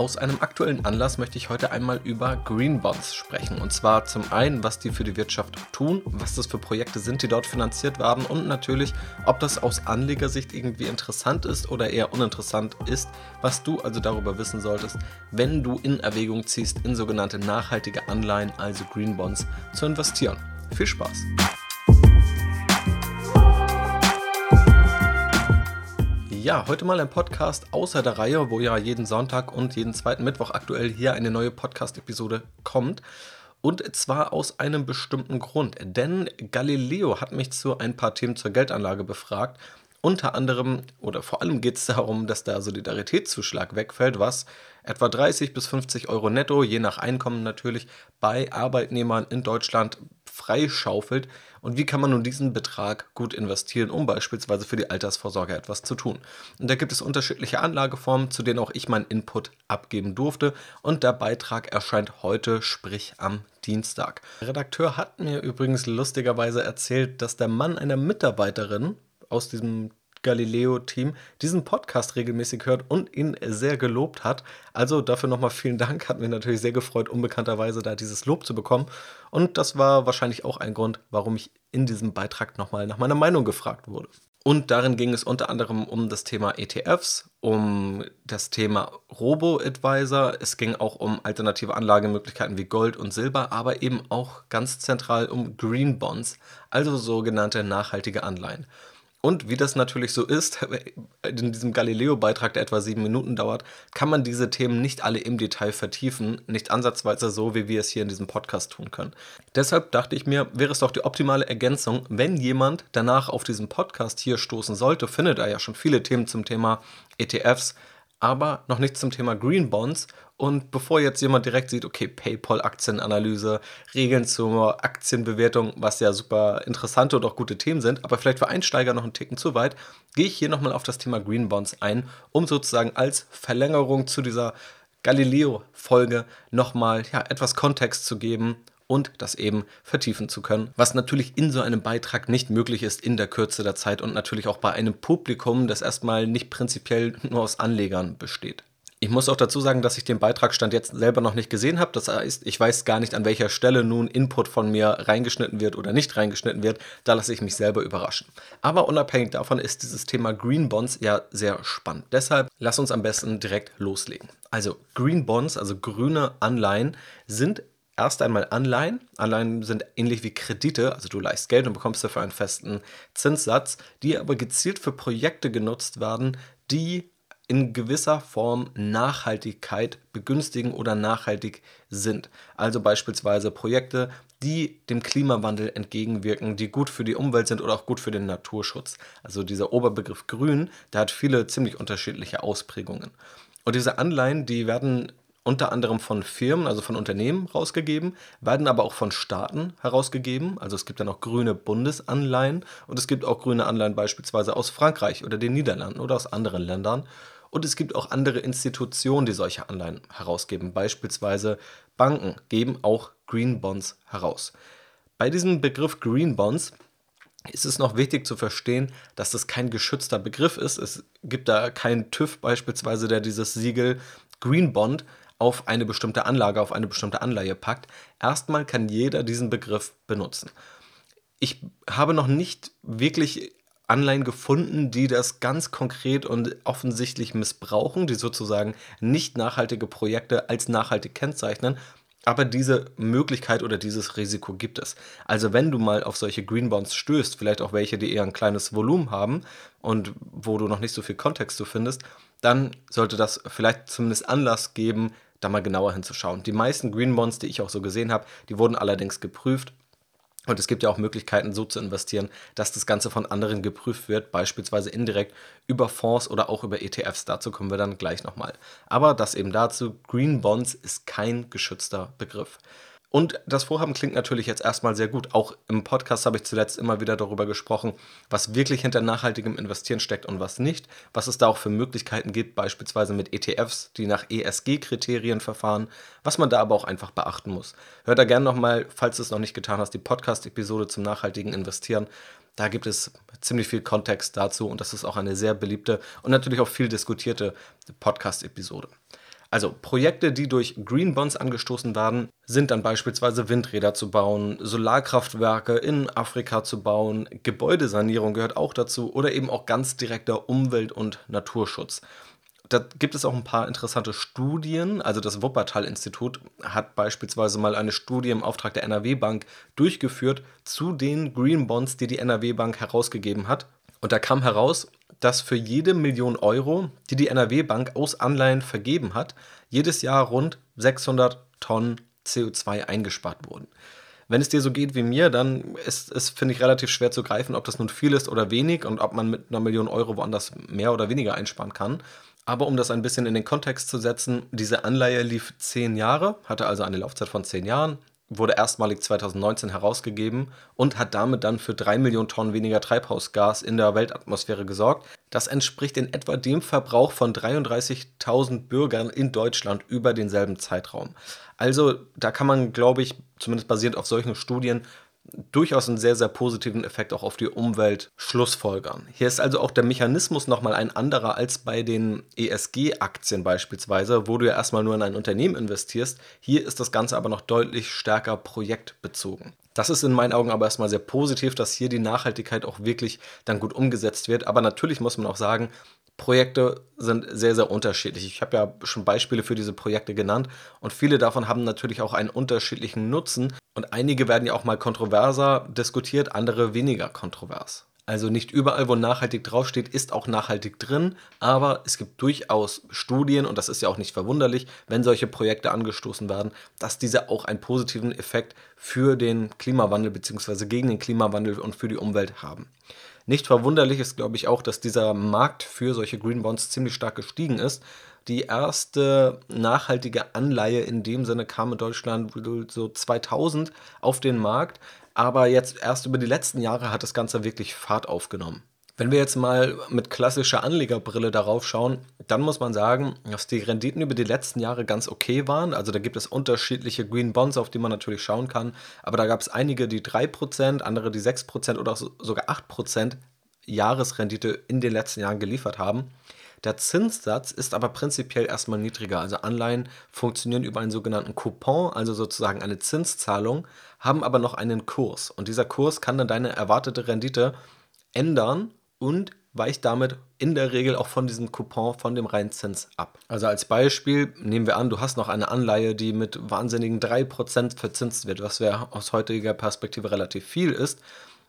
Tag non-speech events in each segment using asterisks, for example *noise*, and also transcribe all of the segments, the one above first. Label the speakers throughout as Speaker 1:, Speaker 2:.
Speaker 1: Aus einem aktuellen Anlass möchte ich heute einmal über Green Bonds sprechen. Und zwar zum einen, was die für die Wirtschaft tun, was das für Projekte sind, die dort finanziert werden und natürlich, ob das aus Anlegersicht irgendwie interessant ist oder eher uninteressant ist, was du also darüber wissen solltest, wenn du in Erwägung ziehst, in sogenannte nachhaltige Anleihen, also Green Bonds, zu investieren. Viel Spaß! Ja, heute mal ein Podcast außer der Reihe, wo ja jeden Sonntag und jeden zweiten Mittwoch aktuell hier eine neue Podcast-Episode kommt. Und zwar aus einem bestimmten Grund. Denn Galileo hat mich zu ein paar Themen zur Geldanlage befragt. Unter anderem oder vor allem geht es darum, dass der Solidaritätszuschlag wegfällt, was etwa 30 bis 50 Euro netto, je nach Einkommen natürlich, bei Arbeitnehmern in Deutschland freischaufelt und wie kann man nun diesen Betrag gut investieren, um beispielsweise für die Altersvorsorge etwas zu tun. Und da gibt es unterschiedliche Anlageformen, zu denen auch ich meinen Input abgeben durfte und der Beitrag erscheint heute, sprich am Dienstag. Der Redakteur hat mir übrigens lustigerweise erzählt, dass der Mann einer Mitarbeiterin aus diesem Galileo-Team diesen Podcast regelmäßig hört und ihn sehr gelobt hat. Also dafür nochmal vielen Dank. Hat mich natürlich sehr gefreut, unbekannterweise da dieses Lob zu bekommen. Und das war wahrscheinlich auch ein Grund, warum ich in diesem Beitrag nochmal nach meiner Meinung gefragt wurde. Und darin ging es unter anderem um das Thema ETFs, um das Thema Robo-Advisor. Es ging auch um alternative Anlagemöglichkeiten wie Gold und Silber, aber eben auch ganz zentral um Green Bonds, also sogenannte nachhaltige Anleihen. Und wie das natürlich so ist, *laughs* in diesem Galileo-Beitrag, der etwa sieben Minuten dauert, kann man diese Themen nicht alle im Detail vertiefen, nicht ansatzweise so, wie wir es hier in diesem Podcast tun können. Deshalb dachte ich mir, wäre es doch die optimale Ergänzung, wenn jemand danach auf diesen Podcast hier stoßen sollte, findet er ja schon viele Themen zum Thema ETFs, aber noch nichts zum Thema Green Bonds. Und bevor jetzt jemand direkt sieht, okay, PayPal-Aktienanalyse, Regeln zur Aktienbewertung, was ja super interessante und auch gute Themen sind, aber vielleicht für Einsteiger noch einen Ticken zu weit, gehe ich hier nochmal auf das Thema Green Bonds ein, um sozusagen als Verlängerung zu dieser Galileo-Folge nochmal ja, etwas Kontext zu geben und das eben vertiefen zu können, was natürlich in so einem Beitrag nicht möglich ist in der Kürze der Zeit und natürlich auch bei einem Publikum, das erstmal nicht prinzipiell nur aus Anlegern besteht. Ich muss auch dazu sagen, dass ich den Beitragsstand jetzt selber noch nicht gesehen habe. Das heißt, ich weiß gar nicht, an welcher Stelle nun Input von mir reingeschnitten wird oder nicht reingeschnitten wird. Da lasse ich mich selber überraschen. Aber unabhängig davon ist dieses Thema Green Bonds ja sehr spannend. Deshalb lass uns am besten direkt loslegen. Also Green Bonds, also grüne Anleihen, sind erst einmal Anleihen. Anleihen sind ähnlich wie Kredite, also du leihst Geld und bekommst dafür einen festen Zinssatz, die aber gezielt für Projekte genutzt werden, die in gewisser Form Nachhaltigkeit begünstigen oder nachhaltig sind. Also beispielsweise Projekte, die dem Klimawandel entgegenwirken, die gut für die Umwelt sind oder auch gut für den Naturschutz. Also dieser Oberbegriff Grün, der hat viele ziemlich unterschiedliche Ausprägungen. Und diese Anleihen, die werden unter anderem von Firmen, also von Unternehmen rausgegeben, werden aber auch von Staaten herausgegeben. Also es gibt dann auch grüne Bundesanleihen und es gibt auch grüne Anleihen beispielsweise aus Frankreich oder den Niederlanden oder aus anderen Ländern. Und es gibt auch andere Institutionen, die solche Anleihen herausgeben. Beispielsweise Banken geben auch Green Bonds heraus. Bei diesem Begriff Green Bonds ist es noch wichtig zu verstehen, dass das kein geschützter Begriff ist. Es gibt da keinen TÜV beispielsweise, der dieses Siegel Green Bond auf eine bestimmte Anlage, auf eine bestimmte Anleihe packt. Erstmal kann jeder diesen Begriff benutzen. Ich habe noch nicht wirklich Anleihen gefunden, die das ganz konkret und offensichtlich missbrauchen, die sozusagen nicht nachhaltige Projekte als nachhaltig kennzeichnen. Aber diese Möglichkeit oder dieses Risiko gibt es. Also wenn du mal auf solche Green Bonds stößt, vielleicht auch welche, die eher ein kleines Volumen haben und wo du noch nicht so viel Kontext zu findest, dann sollte das vielleicht zumindest Anlass geben, da mal genauer hinzuschauen. Die meisten Green Bonds, die ich auch so gesehen habe, die wurden allerdings geprüft. Und es gibt ja auch Möglichkeiten, so zu investieren, dass das Ganze von anderen geprüft wird, beispielsweise indirekt über Fonds oder auch über ETFs. Dazu kommen wir dann gleich nochmal. Aber das eben dazu, Green Bonds ist kein geschützter Begriff. Und das Vorhaben klingt natürlich jetzt erstmal sehr gut. Auch im Podcast habe ich zuletzt immer wieder darüber gesprochen, was wirklich hinter nachhaltigem Investieren steckt und was nicht, was es da auch für Möglichkeiten gibt, beispielsweise mit ETFs, die nach ESG-Kriterien verfahren, was man da aber auch einfach beachten muss. Hör da gerne nochmal, falls du es noch nicht getan hast, die Podcast-Episode zum nachhaltigen Investieren. Da gibt es ziemlich viel Kontext dazu und das ist auch eine sehr beliebte und natürlich auch viel diskutierte Podcast-Episode. Also Projekte, die durch Green Bonds angestoßen werden, sind dann beispielsweise Windräder zu bauen, Solarkraftwerke in Afrika zu bauen, Gebäudesanierung gehört auch dazu oder eben auch ganz direkter Umwelt- und Naturschutz. Da gibt es auch ein paar interessante Studien. Also das Wuppertal-Institut hat beispielsweise mal eine Studie im Auftrag der NRW-Bank durchgeführt zu den Green Bonds, die die NRW-Bank herausgegeben hat. Und da kam heraus, dass für jede Million Euro, die die NRW-Bank aus Anleihen vergeben hat, jedes Jahr rund 600 Tonnen CO2 eingespart wurden. Wenn es dir so geht wie mir, dann ist es, finde ich, relativ schwer zu greifen, ob das nun viel ist oder wenig und ob man mit einer Million Euro woanders mehr oder weniger einsparen kann. Aber um das ein bisschen in den Kontext zu setzen, diese Anleihe lief zehn Jahre, hatte also eine Laufzeit von zehn Jahren, wurde erstmalig 2019 herausgegeben und hat damit dann für 3 Millionen Tonnen weniger Treibhausgas in der Weltatmosphäre gesorgt. Das entspricht in etwa dem Verbrauch von 33.000 Bürgern in Deutschland über denselben Zeitraum. Also da kann man, glaube ich, zumindest basierend auf solchen Studien, durchaus einen sehr, sehr positiven Effekt auch auf die Umwelt schlussfolgern. Hier ist also auch der Mechanismus nochmal ein anderer als bei den ESG-Aktien beispielsweise, wo du ja erstmal nur in ein Unternehmen investierst. Hier ist das Ganze aber noch deutlich stärker projektbezogen. Das ist in meinen Augen aber erstmal sehr positiv, dass hier die Nachhaltigkeit auch wirklich dann gut umgesetzt wird. Aber natürlich muss man auch sagen, Projekte sind sehr, sehr unterschiedlich. Ich habe ja schon Beispiele für diese Projekte genannt und viele davon haben natürlich auch einen unterschiedlichen Nutzen und einige werden ja auch mal kontroverser diskutiert, andere weniger kontrovers. Also nicht überall, wo nachhaltig draufsteht, ist auch nachhaltig drin, aber es gibt durchaus Studien, und das ist ja auch nicht verwunderlich, wenn solche Projekte angestoßen werden, dass diese auch einen positiven Effekt für den Klimawandel bzw. gegen den Klimawandel und für die Umwelt haben. Nicht verwunderlich ist, glaube ich, auch, dass dieser Markt für solche Green Bonds ziemlich stark gestiegen ist. Die erste nachhaltige Anleihe in dem Sinne kam in Deutschland so 2000 auf den Markt, aber jetzt erst über die letzten Jahre hat das Ganze wirklich Fahrt aufgenommen. Wenn wir jetzt mal mit klassischer Anlegerbrille darauf schauen, dann muss man sagen, dass die Renditen über die letzten Jahre ganz okay waren. Also da gibt es unterschiedliche Green Bonds, auf die man natürlich schauen kann. Aber da gab es einige, die 3%, andere, die 6% oder sogar 8% Jahresrendite in den letzten Jahren geliefert haben. Der Zinssatz ist aber prinzipiell erstmal niedriger. Also Anleihen funktionieren über einen sogenannten Coupon, also sozusagen eine Zinszahlung, haben aber noch einen Kurs. Und dieser Kurs kann dann deine erwartete Rendite ändern und weicht damit in der Regel auch von diesem Coupon, von dem Reinzins ab. Also als Beispiel nehmen wir an, du hast noch eine Anleihe, die mit wahnsinnigen 3% verzinst wird, was ja aus heutiger Perspektive relativ viel ist.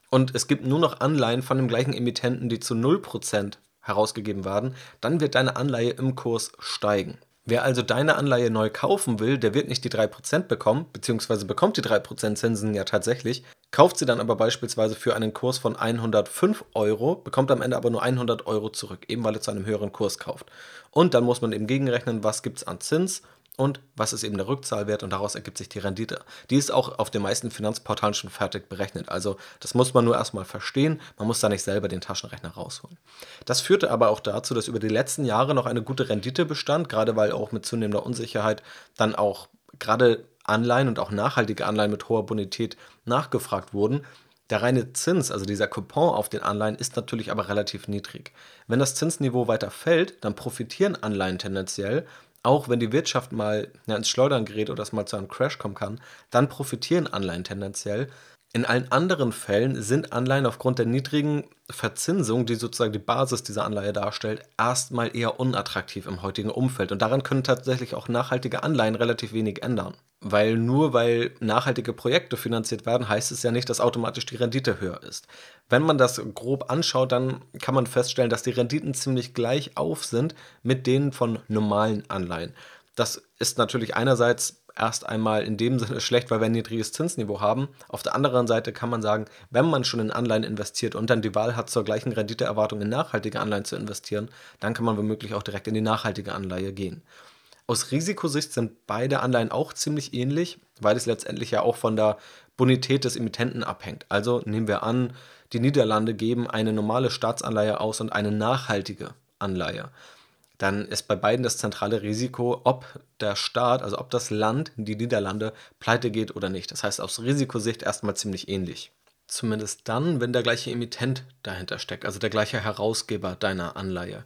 Speaker 1: Und es gibt nur noch Anleihen von dem gleichen Emittenten, die zu 0% herausgegeben werden, dann wird deine Anleihe im Kurs steigen. Wer also deine Anleihe neu kaufen will, der wird nicht die 3% bekommen, beziehungsweise bekommt die 3% Zinsen ja tatsächlich, kauft sie dann aber beispielsweise für einen Kurs von 105 Euro, bekommt am Ende aber nur 100 Euro zurück, eben weil er zu einem höheren Kurs kauft. Und dann muss man eben gegenrechnen, was gibt es an Zins und was ist eben der Rückzahlwert und daraus ergibt sich die Rendite. Die ist auch auf den meisten Finanzportalen schon fertig berechnet. Also das muss man nur erstmal verstehen, man muss da nicht selber den Taschenrechner rausholen. Das führte aber auch dazu, dass über die letzten Jahre noch eine gute Rendite bestand, gerade weil auch mit zunehmender Unsicherheit dann auch gerade Anleihen und auch nachhaltige Anleihen mit hoher Bonität nachgefragt wurden. Der reine Zins, also dieser Coupon auf den Anleihen, ist natürlich aber relativ niedrig. Wenn das Zinsniveau weiter fällt, dann profitieren Anleihen tendenziell auch wenn die Wirtschaft mal ja, ins Schleudern gerät oder es mal zu einem Crash kommen kann, dann profitieren Anleihen tendenziell. In allen anderen Fällen sind Anleihen aufgrund der niedrigen Verzinsung, die sozusagen die Basis dieser Anleihe darstellt, erstmal eher unattraktiv im heutigen Umfeld. Und daran können tatsächlich auch nachhaltige Anleihen relativ wenig ändern. Weil nur weil nachhaltige Projekte finanziert werden, heißt es ja nicht, dass automatisch die Rendite höher ist. Wenn man das grob anschaut, dann kann man feststellen, dass die Renditen ziemlich gleich auf sind mit denen von normalen Anleihen. Das ist natürlich einerseits erst einmal in dem Sinne schlecht, weil wir ein niedriges Zinsniveau haben. Auf der anderen Seite kann man sagen, wenn man schon in Anleihen investiert und dann die Wahl hat, zur gleichen Renditeerwartung in nachhaltige Anleihen zu investieren, dann kann man womöglich auch direkt in die nachhaltige Anleihe gehen. Aus Risikosicht sind beide Anleihen auch ziemlich ähnlich, weil es letztendlich ja auch von der Bonität des Emittenten abhängt. Also nehmen wir an, die Niederlande geben eine normale Staatsanleihe aus und eine nachhaltige Anleihe. Dann ist bei beiden das zentrale Risiko, ob der Staat, also ob das Land, die Niederlande, pleite geht oder nicht. Das heißt aus Risikosicht erstmal ziemlich ähnlich. Zumindest dann, wenn der gleiche Emittent dahinter steckt, also der gleiche Herausgeber deiner Anleihe.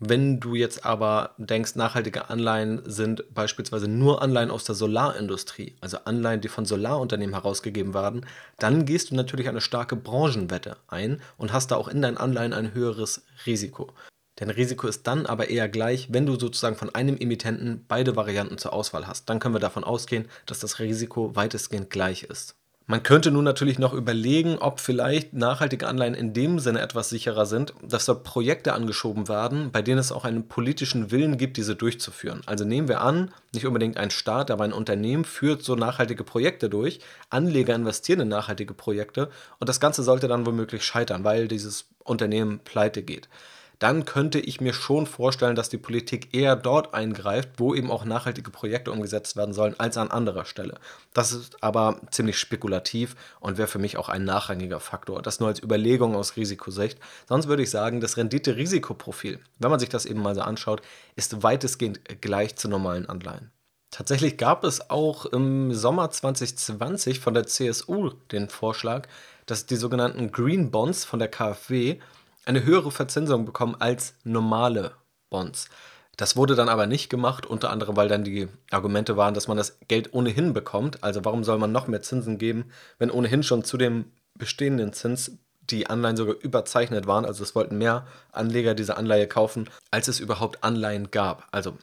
Speaker 1: Wenn du jetzt aber denkst, nachhaltige Anleihen sind beispielsweise nur Anleihen aus der Solarindustrie, also Anleihen, die von Solarunternehmen herausgegeben werden, dann gehst du natürlich eine starke Branchenwette ein und hast da auch in deinen Anleihen ein höheres Risiko. Denn Risiko ist dann aber eher gleich, wenn du sozusagen von einem Emittenten beide Varianten zur Auswahl hast. Dann können wir davon ausgehen, dass das Risiko weitestgehend gleich ist. Man könnte nun natürlich noch überlegen, ob vielleicht nachhaltige Anleihen in dem Sinne etwas sicherer sind, dass da Projekte angeschoben werden, bei denen es auch einen politischen Willen gibt, diese durchzuführen. Also nehmen wir an, nicht unbedingt ein Staat, aber ein Unternehmen führt so nachhaltige Projekte durch, Anleger investieren in nachhaltige Projekte und das Ganze sollte dann womöglich scheitern, weil dieses Unternehmen pleite geht dann könnte ich mir schon vorstellen, dass die Politik eher dort eingreift, wo eben auch nachhaltige Projekte umgesetzt werden sollen, als an anderer Stelle. Das ist aber ziemlich spekulativ und wäre für mich auch ein nachrangiger Faktor. Das nur als Überlegung aus Risikosicht. Sonst würde ich sagen, das Rendite-Risikoprofil, wenn man sich das eben mal so anschaut, ist weitestgehend gleich zu normalen Anleihen. Tatsächlich gab es auch im Sommer 2020 von der CSU den Vorschlag, dass die sogenannten Green Bonds von der KfW eine höhere Verzinsung bekommen als normale Bonds. Das wurde dann aber nicht gemacht, unter anderem, weil dann die Argumente waren, dass man das Geld ohnehin bekommt. Also warum soll man noch mehr Zinsen geben, wenn ohnehin schon zu dem bestehenden Zins die Anleihen sogar überzeichnet waren. Also es wollten mehr Anleger diese Anleihe kaufen, als es überhaupt Anleihen gab. Also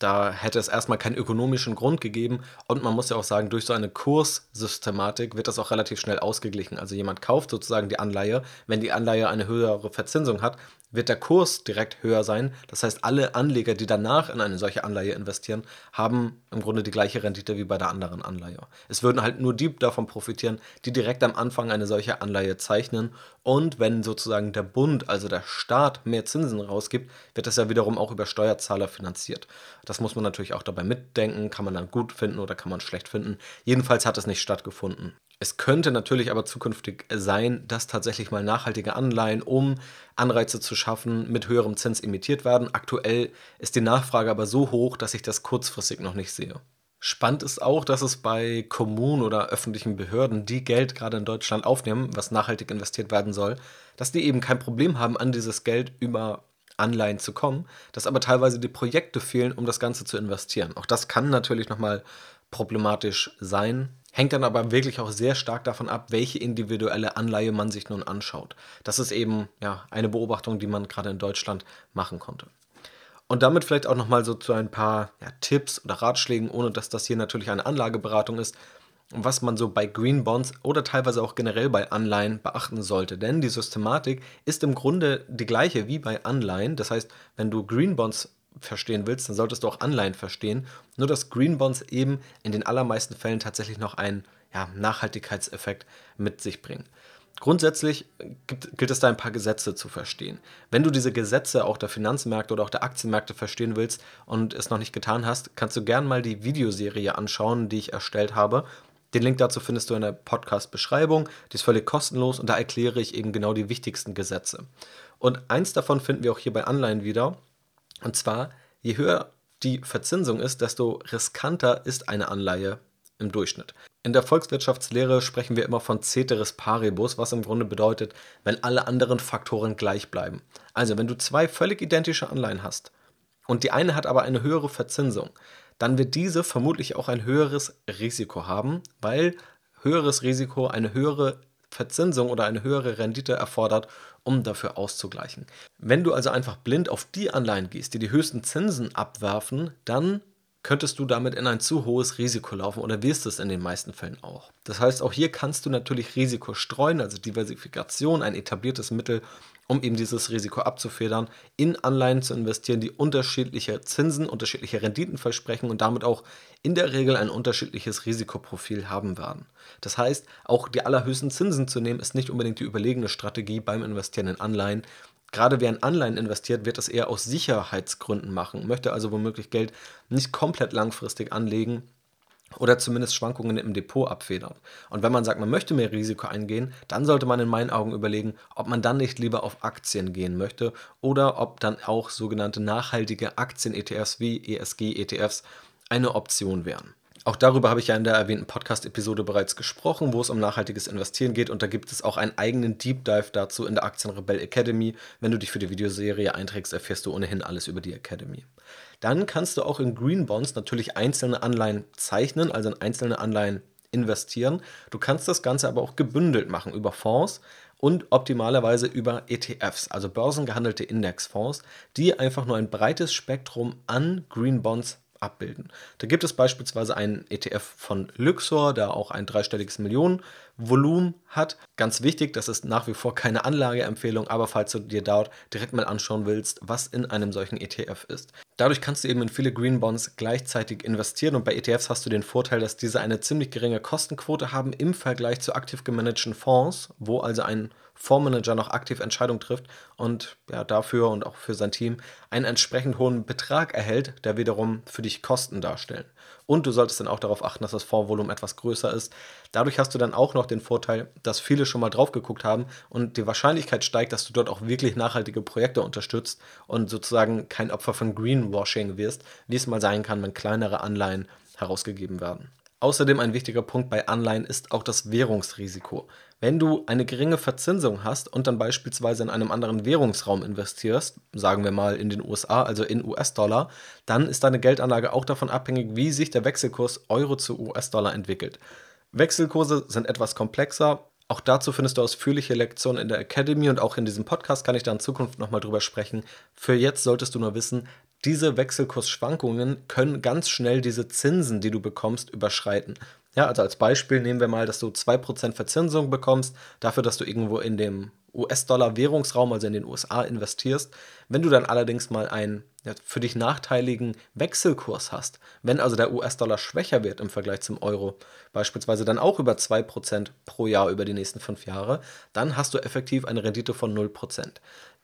Speaker 1: da hätte es erstmal keinen ökonomischen Grund gegeben. Und man muss ja auch sagen, durch so eine Kurssystematik wird das auch relativ schnell ausgeglichen. Also jemand kauft sozusagen die Anleihe. Wenn die Anleihe eine höhere Verzinsung hat, wird der Kurs direkt höher sein. Das heißt, alle Anleger, die danach in eine solche Anleihe investieren, haben im Grunde die gleiche Rendite wie bei der anderen Anleihe. Es würden halt nur die davon profitieren, die direkt am Anfang eine solche Anleihe zeichnen. Und wenn sozusagen der Bund, also der Staat, mehr Zinsen rausgibt, wird das ja wiederum auch über Steuerzahler finanziert. Das muss man natürlich auch dabei mitdenken. Kann man dann gut finden oder kann man schlecht finden. Jedenfalls hat es nicht stattgefunden. Es könnte natürlich aber zukünftig sein, dass tatsächlich mal nachhaltige Anleihen, um Anreize zu schaffen, mit höherem Zins emittiert werden. Aktuell ist die Nachfrage aber so hoch, dass ich das kurzfristig noch nicht sehe. Spannend ist auch, dass es bei Kommunen oder öffentlichen Behörden, die Geld gerade in Deutschland aufnehmen, was nachhaltig investiert werden soll, dass die eben kein Problem haben, an dieses Geld über Anleihen zu kommen, dass aber teilweise die Projekte fehlen, um das Ganze zu investieren. Auch das kann natürlich nochmal problematisch sein. Hängt dann aber wirklich auch sehr stark davon ab, welche individuelle Anleihe man sich nun anschaut. Das ist eben ja, eine Beobachtung, die man gerade in Deutschland machen konnte. Und damit vielleicht auch nochmal so zu ein paar ja, Tipps oder Ratschlägen, ohne dass das hier natürlich eine Anlageberatung ist, was man so bei Green Bonds oder teilweise auch generell bei Anleihen beachten sollte. Denn die Systematik ist im Grunde die gleiche wie bei Anleihen. Das heißt, wenn du Green Bonds verstehen willst, dann solltest du auch Anleihen verstehen. Nur dass Green Bonds eben in den allermeisten Fällen tatsächlich noch einen ja, Nachhaltigkeitseffekt mit sich bringen. Grundsätzlich gibt, gilt es da ein paar Gesetze zu verstehen. Wenn du diese Gesetze auch der Finanzmärkte oder auch der Aktienmärkte verstehen willst und es noch nicht getan hast, kannst du gern mal die Videoserie anschauen, die ich erstellt habe. Den Link dazu findest du in der Podcast-Beschreibung. Die ist völlig kostenlos und da erkläre ich eben genau die wichtigsten Gesetze. Und eins davon finden wir auch hier bei Anleihen wieder. Und zwar, je höher die Verzinsung ist, desto riskanter ist eine Anleihe im Durchschnitt. In der Volkswirtschaftslehre sprechen wir immer von Ceteris Paribus, was im Grunde bedeutet, wenn alle anderen Faktoren gleich bleiben. Also, wenn du zwei völlig identische Anleihen hast und die eine hat aber eine höhere Verzinsung, dann wird diese vermutlich auch ein höheres Risiko haben, weil höheres Risiko eine höhere Verzinsung oder eine höhere Rendite erfordert, um dafür auszugleichen. Wenn du also einfach blind auf die Anleihen gehst, die die höchsten Zinsen abwerfen, dann könntest du damit in ein zu hohes Risiko laufen oder wirst es in den meisten Fällen auch. Das heißt, auch hier kannst du natürlich Risiko streuen, also Diversifikation, ein etabliertes Mittel, um eben dieses Risiko abzufedern, in Anleihen zu investieren, die unterschiedliche Zinsen, unterschiedliche Renditen versprechen und damit auch in der Regel ein unterschiedliches Risikoprofil haben werden. Das heißt, auch die allerhöchsten Zinsen zu nehmen, ist nicht unbedingt die überlegene Strategie beim Investieren in Anleihen. Gerade wer in Anleihen investiert, wird das eher aus Sicherheitsgründen machen, möchte also womöglich Geld nicht komplett langfristig anlegen, oder zumindest Schwankungen im Depot abfedern. Und wenn man sagt, man möchte mehr Risiko eingehen, dann sollte man in meinen Augen überlegen, ob man dann nicht lieber auf Aktien gehen möchte oder ob dann auch sogenannte nachhaltige Aktien-ETFs wie ESG-ETFs eine Option wären. Auch darüber habe ich ja in der erwähnten Podcast-Episode bereits gesprochen, wo es um nachhaltiges Investieren geht. Und da gibt es auch einen eigenen Deep Dive dazu in der Aktienrebell Academy. Wenn du dich für die Videoserie einträgst, erfährst du ohnehin alles über die Academy. Dann kannst du auch in Green Bonds natürlich einzelne Anleihen zeichnen, also in einzelne Anleihen investieren. Du kannst das Ganze aber auch gebündelt machen über Fonds und optimalerweise über ETFs, also börsengehandelte Indexfonds, die einfach nur ein breites Spektrum an Green Bonds abbilden. Da gibt es beispielsweise einen ETF von Luxor, der auch ein dreistelliges Millionenvolumen hat. Ganz wichtig, das ist nach wie vor keine Anlageempfehlung, aber falls du dir dort direkt mal anschauen willst, was in einem solchen ETF ist. Dadurch kannst du eben in viele Green Bonds gleichzeitig investieren und bei ETFs hast du den Vorteil, dass diese eine ziemlich geringe Kostenquote haben im Vergleich zu aktiv gemanagten Fonds, wo also ein Fondsmanager noch aktiv Entscheidungen trifft und ja, dafür und auch für sein Team einen entsprechend hohen Betrag erhält, der wiederum für dich Kosten darstellen. Und du solltest dann auch darauf achten, dass das Fondsvolumen etwas größer ist. Dadurch hast du dann auch noch den Vorteil, dass viele schon mal drauf geguckt haben und die Wahrscheinlichkeit steigt, dass du dort auch wirklich nachhaltige Projekte unterstützt und sozusagen kein Opfer von Greenwashing wirst, wie es mal sein kann, wenn kleinere Anleihen herausgegeben werden. Außerdem ein wichtiger Punkt bei Anleihen ist auch das Währungsrisiko. Wenn du eine geringe Verzinsung hast und dann beispielsweise in einem anderen Währungsraum investierst, sagen wir mal in den USA, also in US-Dollar, dann ist deine Geldanlage auch davon abhängig, wie sich der Wechselkurs Euro zu US-Dollar entwickelt. Wechselkurse sind etwas komplexer. Auch dazu findest du ausführliche Lektionen in der Academy und auch in diesem Podcast kann ich da in Zukunft nochmal drüber sprechen. Für jetzt solltest du nur wissen, diese Wechselkursschwankungen können ganz schnell diese Zinsen, die du bekommst, überschreiten. Ja, also als Beispiel nehmen wir mal, dass du 2% Verzinsung bekommst, dafür, dass du irgendwo in dem US-Dollar-Währungsraum, also in den USA, investierst. Wenn du dann allerdings mal einen ja, für dich nachteiligen Wechselkurs hast, wenn also der US-Dollar schwächer wird im Vergleich zum Euro, beispielsweise dann auch über 2% pro Jahr über die nächsten fünf Jahre, dann hast du effektiv eine Rendite von 0%.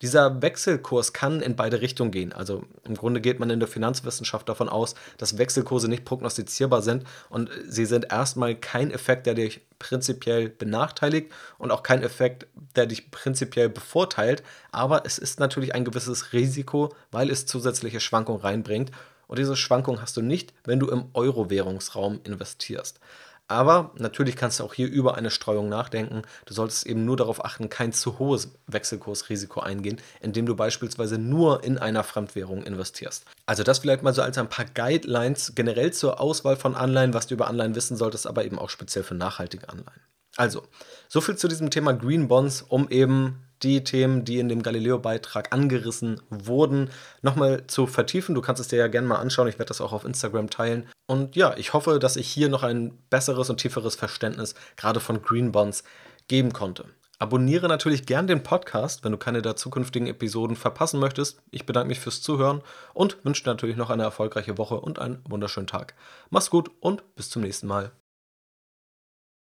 Speaker 1: Dieser Wechselkurs kann in beide Richtungen gehen. Also im Grunde geht man in der Finanzwissenschaft davon aus, dass Wechselkurse nicht prognostizierbar sind und sie sind erstmal kein Effekt, der dich prinzipiell benachteiligt und auch kein Effekt, der dich prinzipiell bevorteilt. Aber es ist natürlich ein gewisses Risiko, weil es zusätzliche Schwankungen reinbringt. Und diese Schwankung hast du nicht, wenn du im Euro-Währungsraum investierst. Aber natürlich kannst du auch hier über eine Streuung nachdenken. Du solltest eben nur darauf achten, kein zu hohes Wechselkursrisiko eingehen, indem du beispielsweise nur in einer Fremdwährung investierst. Also das vielleicht mal so als ein paar Guidelines generell zur Auswahl von Anleihen, was du über Anleihen wissen solltest, aber eben auch speziell für nachhaltige Anleihen. Also, soviel zu diesem Thema Green Bonds, um eben die Themen, die in dem Galileo-Beitrag angerissen wurden, nochmal zu vertiefen. Du kannst es dir ja gerne mal anschauen. Ich werde das auch auf Instagram teilen. Und ja, ich hoffe, dass ich hier noch ein besseres und tieferes Verständnis gerade von Green Bonds geben konnte. Abonniere natürlich gern den Podcast, wenn du keine der zukünftigen Episoden verpassen möchtest. Ich bedanke mich fürs Zuhören und wünsche natürlich noch eine erfolgreiche Woche und einen wunderschönen Tag. Mach's gut und bis zum nächsten Mal.